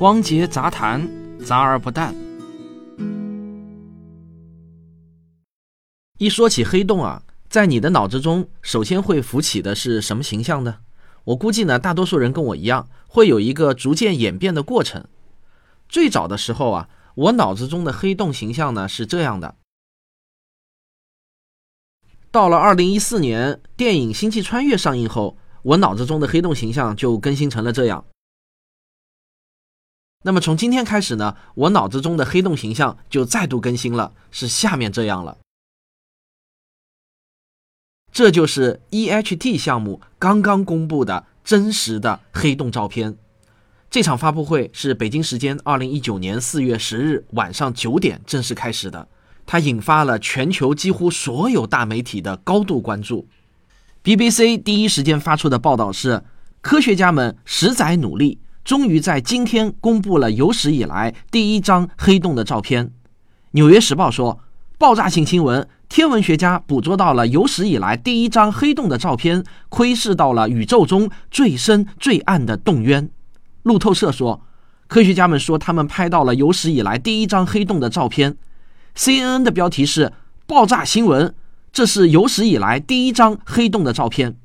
汪杰杂谈，杂而不淡。一说起黑洞啊，在你的脑子中首先会浮起的是什么形象呢？我估计呢，大多数人跟我一样，会有一个逐渐演变的过程。最早的时候啊，我脑子中的黑洞形象呢是这样的。到了二零一四年，电影《星际穿越》上映后，我脑子中的黑洞形象就更新成了这样。那么从今天开始呢，我脑子中的黑洞形象就再度更新了，是下面这样了。这就是 EHT 项目刚刚公布的真实的黑洞照片。这场发布会是北京时间二零一九年四月十日晚上九点正式开始的。它引发了全球几乎所有大媒体的高度关注。BBC 第一时间发出的报道是：科学家们十载努力，终于在今天公布了有史以来第一张黑洞的照片。纽约时报说：“爆炸性新闻！天文学家捕捉到了有史以来第一张黑洞的照片，窥视到了宇宙中最深最暗的洞渊。”路透社说：“科学家们说，他们拍到了有史以来第一张黑洞的照片。” CNN 的标题是“爆炸新闻”，这是有史以来第一张黑洞的照片。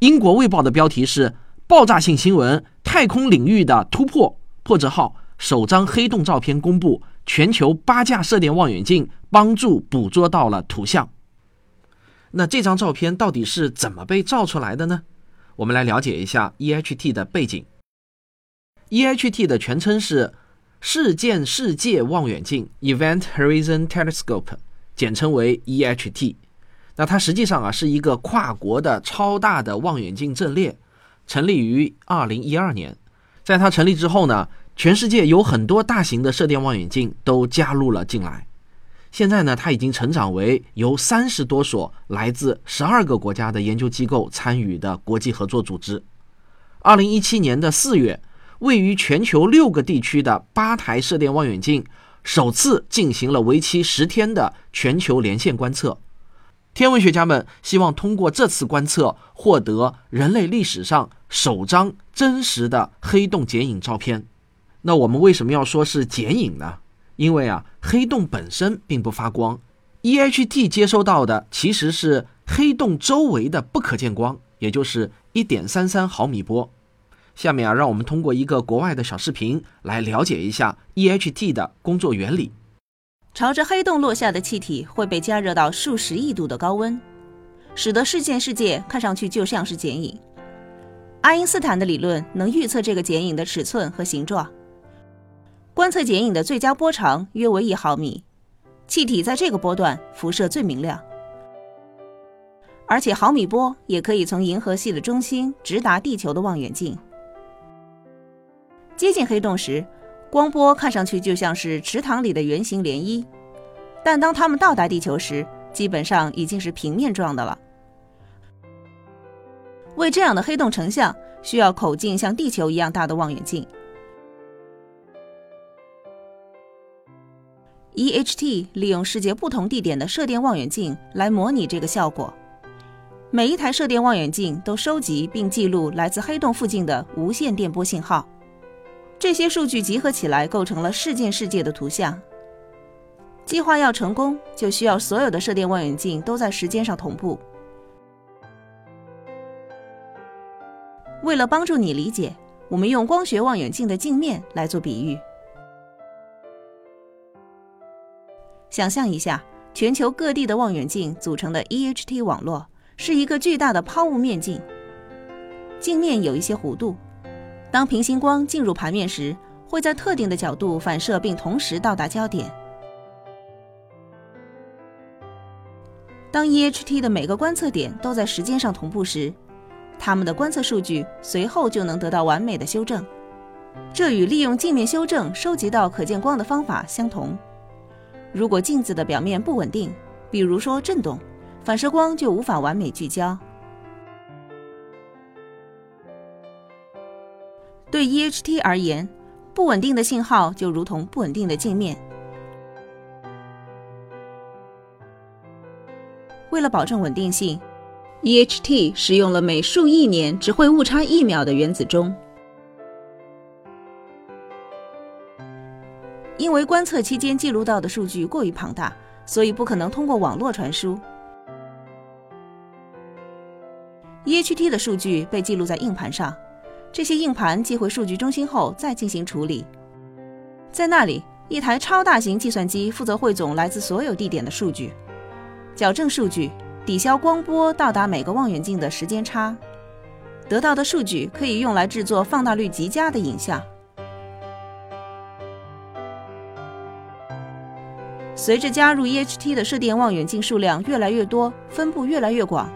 英国卫报的标题是“爆炸性新闻：太空领域的突破”，破折号首张黑洞照片公布，全球八架射电望远镜帮助捕捉到了图像。那这张照片到底是怎么被照出来的呢？我们来了解一下 EHT 的背景。EHT 的全称是。事件世界望远镜 （Event Horizon Telescope） 简称为 EHT。那它实际上啊是一个跨国的超大的望远镜阵列，成立于2012年。在它成立之后呢，全世界有很多大型的射电望远镜都加入了进来。现在呢，它已经成长为由三十多所来自十二个国家的研究机构参与的国际合作组织。2017年的四月。位于全球六个地区的八台射电望远镜首次进行了为期十天的全球连线观测。天文学家们希望通过这次观测获得人类历史上首张真实的黑洞剪影照片。那我们为什么要说是剪影呢？因为啊，黑洞本身并不发光，EHT 接收到的其实是黑洞周围的不可见光，也就是一点三三毫米波。下面啊，让我们通过一个国外的小视频来了解一下 EHT 的工作原理。朝着黑洞落下的气体会被加热到数十亿度的高温，使得事件世界看上去就像是剪影。爱因斯坦的理论能预测这个剪影的尺寸和形状。观测剪影的最佳波长约为一毫米，气体在这个波段辐射最明亮，而且毫米波也可以从银河系的中心直达地球的望远镜。接近黑洞时，光波看上去就像是池塘里的圆形涟漪，但当它们到达地球时，基本上已经是平面状的了。为这样的黑洞成像，需要口径像地球一样大的望远镜。EHT 利用世界不同地点的射电望远镜来模拟这个效果。每一台射电望远镜都收集并记录来自黑洞附近的无线电波信号。这些数据集合起来，构成了事件世界的图像。计划要成功，就需要所有的射电望远镜都在时间上同步。为了帮助你理解，我们用光学望远镜的镜面来做比喻。想象一下，全球各地的望远镜组成的 EHT 网络是一个巨大的抛物面镜，镜面有一些弧度。当平行光进入盘面时，会在特定的角度反射，并同时到达焦点。当 EHT 的每个观测点都在时间上同步时，它们的观测数据随后就能得到完美的修正。这与利用镜面修正收集到可见光的方法相同。如果镜子的表面不稳定，比如说震动，反射光就无法完美聚焦。对 eht 而言不稳定的信号就如同不稳定的镜面。为了保证稳定性 eht 使用了每数亿年只会误差一秒的原子钟。因为观测期间记录到的数据过于庞大所以不可能通过网络传输。Eht 的数据被记录在硬盘上这些硬盘寄回数据中心后再进行处理。在那里，一台超大型计算机负责汇总来自所有地点的数据，矫正数据，抵消光波到达每个望远镜的时间差。得到的数据可以用来制作放大率极佳的影像。随着加入 EHT 的射电望远镜数量越来越多，分布越来越广。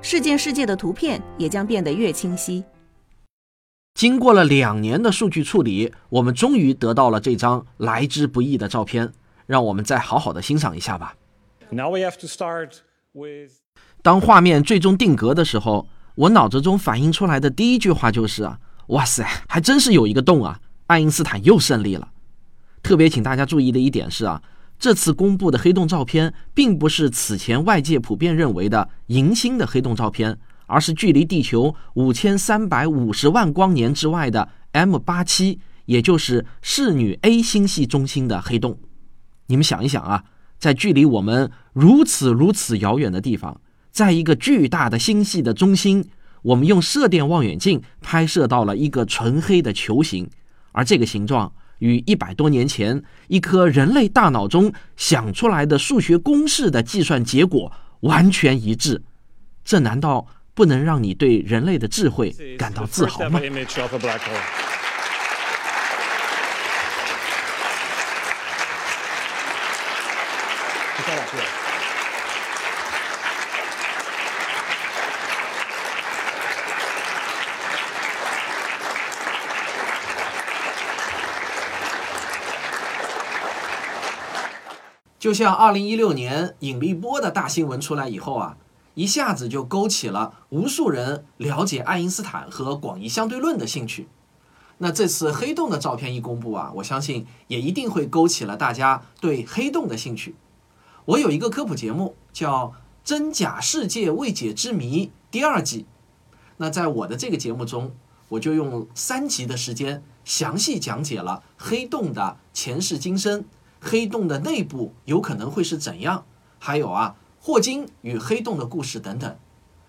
事件世界的图片也将变得越清晰。经过了两年的数据处理，我们终于得到了这张来之不易的照片。让我们再好好的欣赏一下吧。Now we have to start with 当画面最终定格的时候，我脑子中反映出来的第一句话就是啊，哇塞，还真是有一个洞啊！爱因斯坦又胜利了。特别请大家注意的一点是啊。这次公布的黑洞照片，并不是此前外界普遍认为的银星的黑洞照片，而是距离地球五千三百五十万光年之外的 M 八七，也就是侍女 A 星系中心的黑洞。你们想一想啊，在距离我们如此如此遥远的地方，在一个巨大的星系的中心，我们用射电望远镜拍摄到了一个纯黑的球形，而这个形状。与一百多年前一颗人类大脑中想出来的数学公式的计算结果完全一致，这难道不能让你对人类的智慧感到自豪吗？就像二零一六年引力波的大新闻出来以后啊，一下子就勾起了无数人了解爱因斯坦和广义相对论的兴趣。那这次黑洞的照片一公布啊，我相信也一定会勾起了大家对黑洞的兴趣。我有一个科普节目叫《真假世界未解之谜》第二季，那在我的这个节目中，我就用三集的时间详细讲解了黑洞的前世今生。黑洞的内部有可能会是怎样？还有啊，霍金与黑洞的故事等等。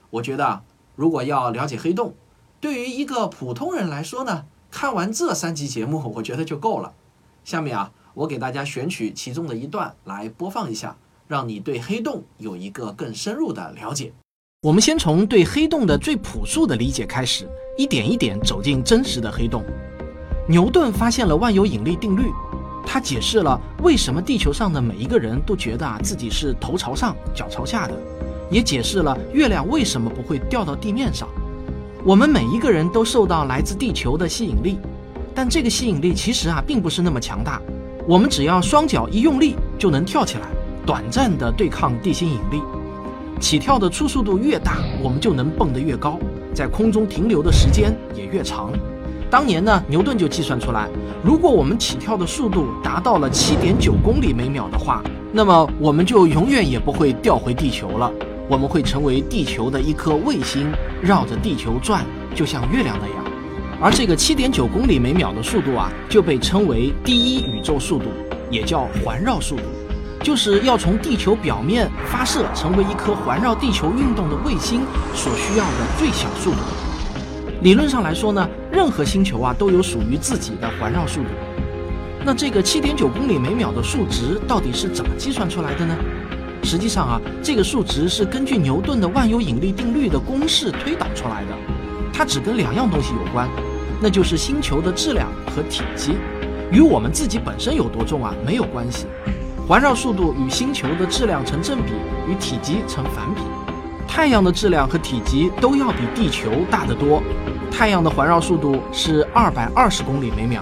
我觉得，如果要了解黑洞，对于一个普通人来说呢，看完这三集节目，我觉得就够了。下面啊，我给大家选取其中的一段来播放一下，让你对黑洞有一个更深入的了解。我们先从对黑洞的最朴素的理解开始，一点一点走进真实的黑洞。牛顿发现了万有引力定律。他解释了为什么地球上的每一个人都觉得啊自己是头朝上脚朝下的，也解释了月亮为什么不会掉到地面上。我们每一个人都受到来自地球的吸引力，但这个吸引力其实啊并不是那么强大。我们只要双脚一用力就能跳起来，短暂的对抗地心引力。起跳的初速度越大，我们就能蹦得越高，在空中停留的时间也越长。当年呢，牛顿就计算出来，如果我们起跳的速度达到了七点九公里每秒的话，那么我们就永远也不会掉回地球了，我们会成为地球的一颗卫星，绕着地球转，就像月亮那样。而这个七点九公里每秒的速度啊，就被称为第一宇宙速度，也叫环绕速度，就是要从地球表面发射成为一颗环绕地球运动的卫星所需要的最小速度。理论上来说呢，任何星球啊都有属于自己的环绕速度。那这个七点九公里每秒的数值到底是怎么计算出来的呢？实际上啊，这个数值是根据牛顿的万有引力定律的公式推导出来的。它只跟两样东西有关，那就是星球的质量和体积，与我们自己本身有多重啊没有关系。环绕速度与星球的质量成正比，与体积成反比。太阳的质量和体积都要比地球大得多。太阳的环绕速度是二百二十公里每秒，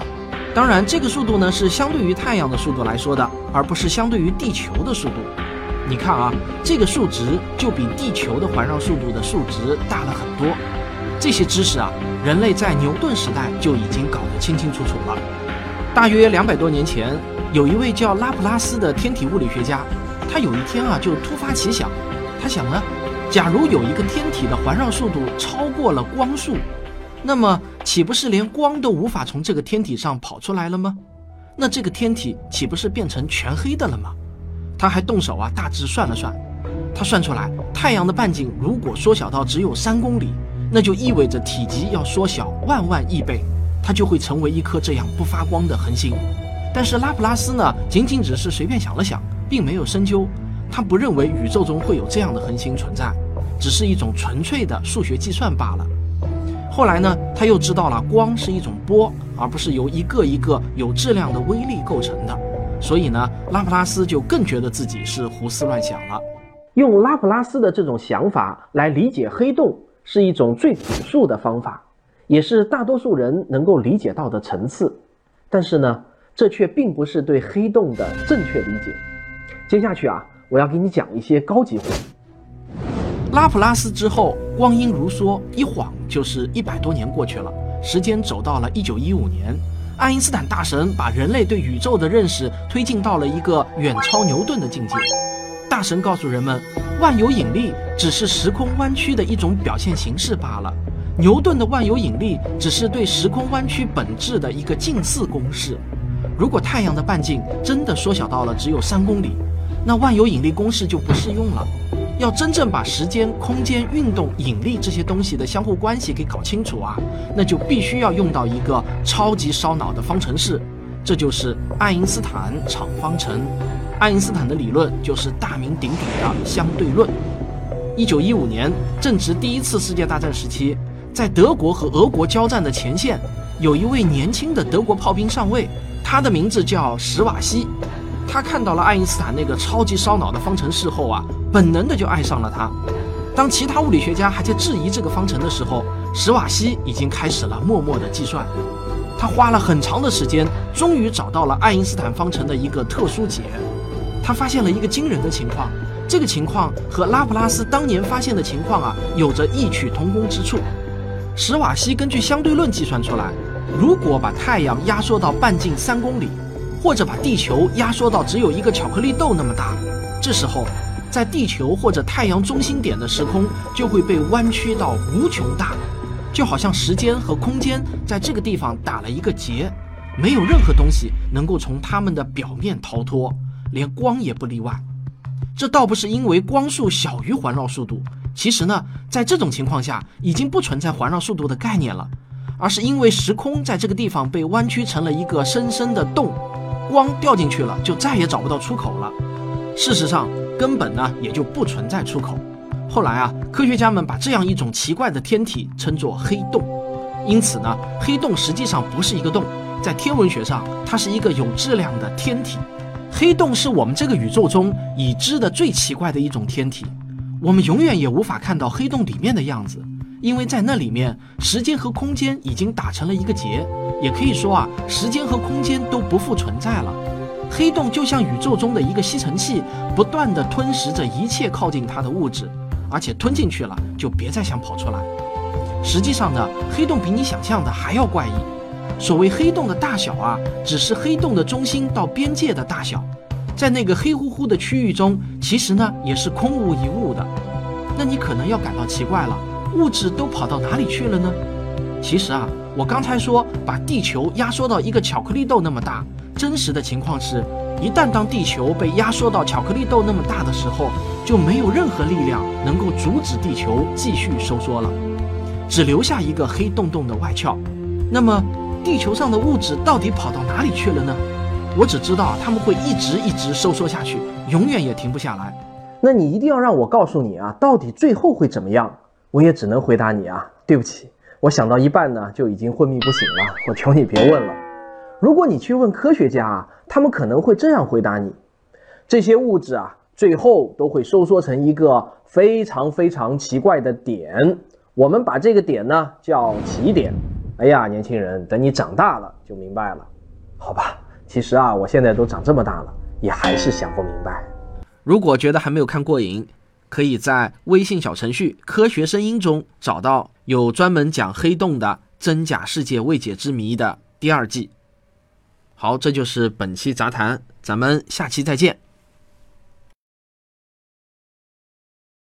当然，这个速度呢是相对于太阳的速度来说的，而不是相对于地球的速度。你看啊，这个数值就比地球的环绕速度的数值大了很多。这些知识啊，人类在牛顿时代就已经搞得清清楚楚了。大约两百多年前，有一位叫拉普拉斯的天体物理学家，他有一天啊就突发奇想，他想呢，假如有一个天体的环绕速度超过了光速。那么，岂不是连光都无法从这个天体上跑出来了吗？那这个天体岂不是变成全黑的了吗？他还动手啊，大致算了算，他算出来，太阳的半径如果缩小到只有三公里，那就意味着体积要缩小万万亿倍，它就会成为一颗这样不发光的恒星。但是拉普拉斯呢，仅仅只是随便想了想，并没有深究，他不认为宇宙中会有这样的恒星存在，只是一种纯粹的数学计算罢了。后来呢，他又知道了光是一种波，而不是由一个一个有质量的微粒构成的。所以呢，拉普拉斯就更觉得自己是胡思乱想了。用拉普拉斯的这种想法来理解黑洞，是一种最朴素的方法，也是大多数人能够理解到的层次。但是呢，这却并不是对黑洞的正确理解。接下去啊，我要给你讲一些高级货。拉普拉斯之后，光阴如梭，一晃就是一百多年过去了。时间走到了一九一五年，爱因斯坦大神把人类对宇宙的认识推进到了一个远超牛顿的境界。大神告诉人们，万有引力只是时空弯曲的一种表现形式罢了。牛顿的万有引力只是对时空弯曲本质的一个近似公式。如果太阳的半径真的缩小到了只有三公里，那万有引力公式就不适用了。要真正把时间、空间、运动、引力这些东西的相互关系给搞清楚啊，那就必须要用到一个超级烧脑的方程式，这就是爱因斯坦场方程。爱因斯坦的理论就是大名鼎鼎的相对论。一九一五年，正值第一次世界大战时期，在德国和俄国交战的前线，有一位年轻的德国炮兵上尉，他的名字叫史瓦西。他看到了爱因斯坦那个超级烧脑的方程式后啊，本能的就爱上了他。当其他物理学家还在质疑这个方程的时候，史瓦西已经开始了默默的计算。他花了很长的时间，终于找到了爱因斯坦方程的一个特殊解。他发现了一个惊人的情况，这个情况和拉普拉斯当年发现的情况啊，有着异曲同工之处。史瓦西根据相对论计算出来，如果把太阳压缩到半径三公里。或者把地球压缩到只有一个巧克力豆那么大，这时候，在地球或者太阳中心点的时空就会被弯曲到无穷大，就好像时间和空间在这个地方打了一个结，没有任何东西能够从它们的表面逃脱，连光也不例外。这倒不是因为光速小于环绕速度，其实呢，在这种情况下已经不存在环绕速度的概念了，而是因为时空在这个地方被弯曲成了一个深深的洞。光掉进去了，就再也找不到出口了。事实上，根本呢也就不存在出口。后来啊，科学家们把这样一种奇怪的天体称作黑洞。因此呢，黑洞实际上不是一个洞，在天文学上，它是一个有质量的天体。黑洞是我们这个宇宙中已知的最奇怪的一种天体，我们永远也无法看到黑洞里面的样子。因为在那里面，时间和空间已经打成了一个结，也可以说啊，时间和空间都不复存在了。黑洞就像宇宙中的一个吸尘器，不断地吞噬着一切靠近它的物质，而且吞进去了就别再想跑出来。实际上呢，黑洞比你想象的还要怪异。所谓黑洞的大小啊，只是黑洞的中心到边界的大小，在那个黑乎乎的区域中，其实呢也是空无一物的。那你可能要感到奇怪了。物质都跑到哪里去了呢？其实啊，我刚才说把地球压缩到一个巧克力豆那么大，真实的情况是，一旦当地球被压缩到巧克力豆那么大的时候，就没有任何力量能够阻止地球继续收缩了，只留下一个黑洞洞的外壳。那么，地球上的物质到底跑到哪里去了呢？我只知道它们会一直一直收缩下去，永远也停不下来。那你一定要让我告诉你啊，到底最后会怎么样？我也只能回答你啊，对不起，我想到一半呢就已经昏迷不醒了。我求你别问了。如果你去问科学家啊，他们可能会这样回答你：这些物质啊，最后都会收缩成一个非常非常奇怪的点。我们把这个点呢叫起点。哎呀，年轻人，等你长大了就明白了，好吧？其实啊，我现在都长这么大了，也还是想不明白。如果觉得还没有看过瘾。可以在微信小程序“科学声音”中找到有专门讲黑洞的真假世界未解之谜的第二季。好，这就是本期杂谈，咱们下期再见。